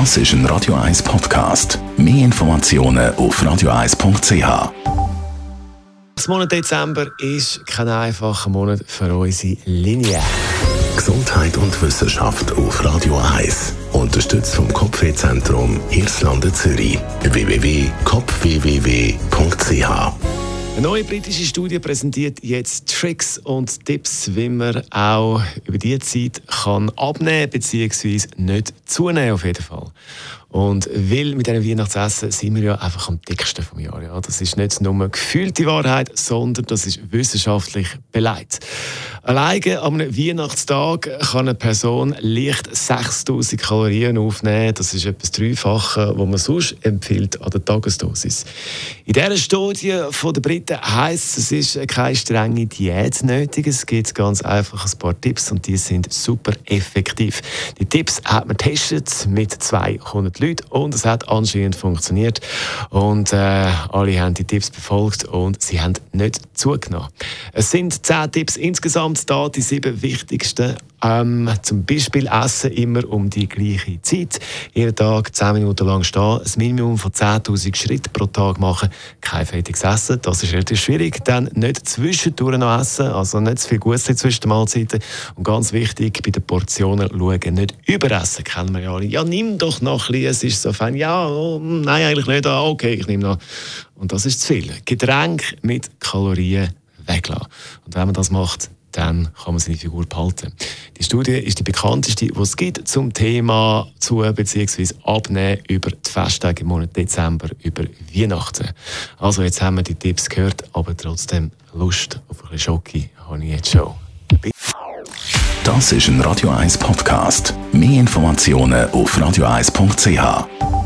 Das ist ein Radio 1 Podcast. Mehr Informationen auf radio1.ch. Das Monat Dezember ist kein einfacher Monat für unsere Linie. Gesundheit und Wissenschaft auf Radio 1. Unterstützt vom Kopfwehzentrum Irlande Zürich. www.kopfwww.ch Eine neue britische Studie präsentiert jetzt Tricks und Tipps, wie man auch über die Zeit kann abnehmen bzw. nicht zunehmen auf jeden Fall. Und weil mit diesem Weihnachtsessen sind wir ja einfach am dicksten vom Jahr. Ja. Das ist nicht nur eine gefühlte Wahrheit, sondern das ist wissenschaftlich beleidigt. Alleine am Weihnachtstag kann eine Person leicht 6000 Kalorien aufnehmen. Das ist etwas Dreifache, was man sonst empfiehlt an der Tagesdosis. In dieser Studie von der Briten heisst es, es ist keine strenge Diät nötig. Es gibt ganz einfach ein paar Tipps und die sind super effektiv. Die Tipps hat man getestet mit 200 Leuten und es hat anscheinend funktioniert. Und äh, alle haben die Tipps befolgt und sie haben nicht zugenommen. Es sind 10 Tipps insgesamt da, die sieben wichtigsten. Ähm, zum Beispiel essen immer um die gleiche Zeit. Jeden Tag 10 Minuten lang stehen, ein Minimum von 10.000 Schritten pro Tag machen, kein fettiges Essen, das ist relativ schwierig. Dann nicht zwischendurch noch essen, also nicht zu viel Gutes zwischen den Mahlzeiten. Und ganz wichtig, bei den Portionen schauen, nicht überessen, kennen wir ja alle. Ja, nimm doch noch ein bisschen, es ist so fein. Ja, oh, nein, eigentlich nicht. Ah, okay, ich nehme noch. Und das ist zu viel. Getränk mit Kalorien weglassen. Und wenn man das macht, dann kann man seine Figur behalten. Die Studie ist die bekannteste, die es gibt zum Thema zu bzw. abnehmen über die Festtage im Monat Dezember, über Weihnachten. Also jetzt haben wir die Tipps gehört, aber trotzdem Lust auf ein bisschen Schoki habe ich jetzt schon. Das ist ein Radio 1 Podcast. Mehr Informationen auf radio1.ch.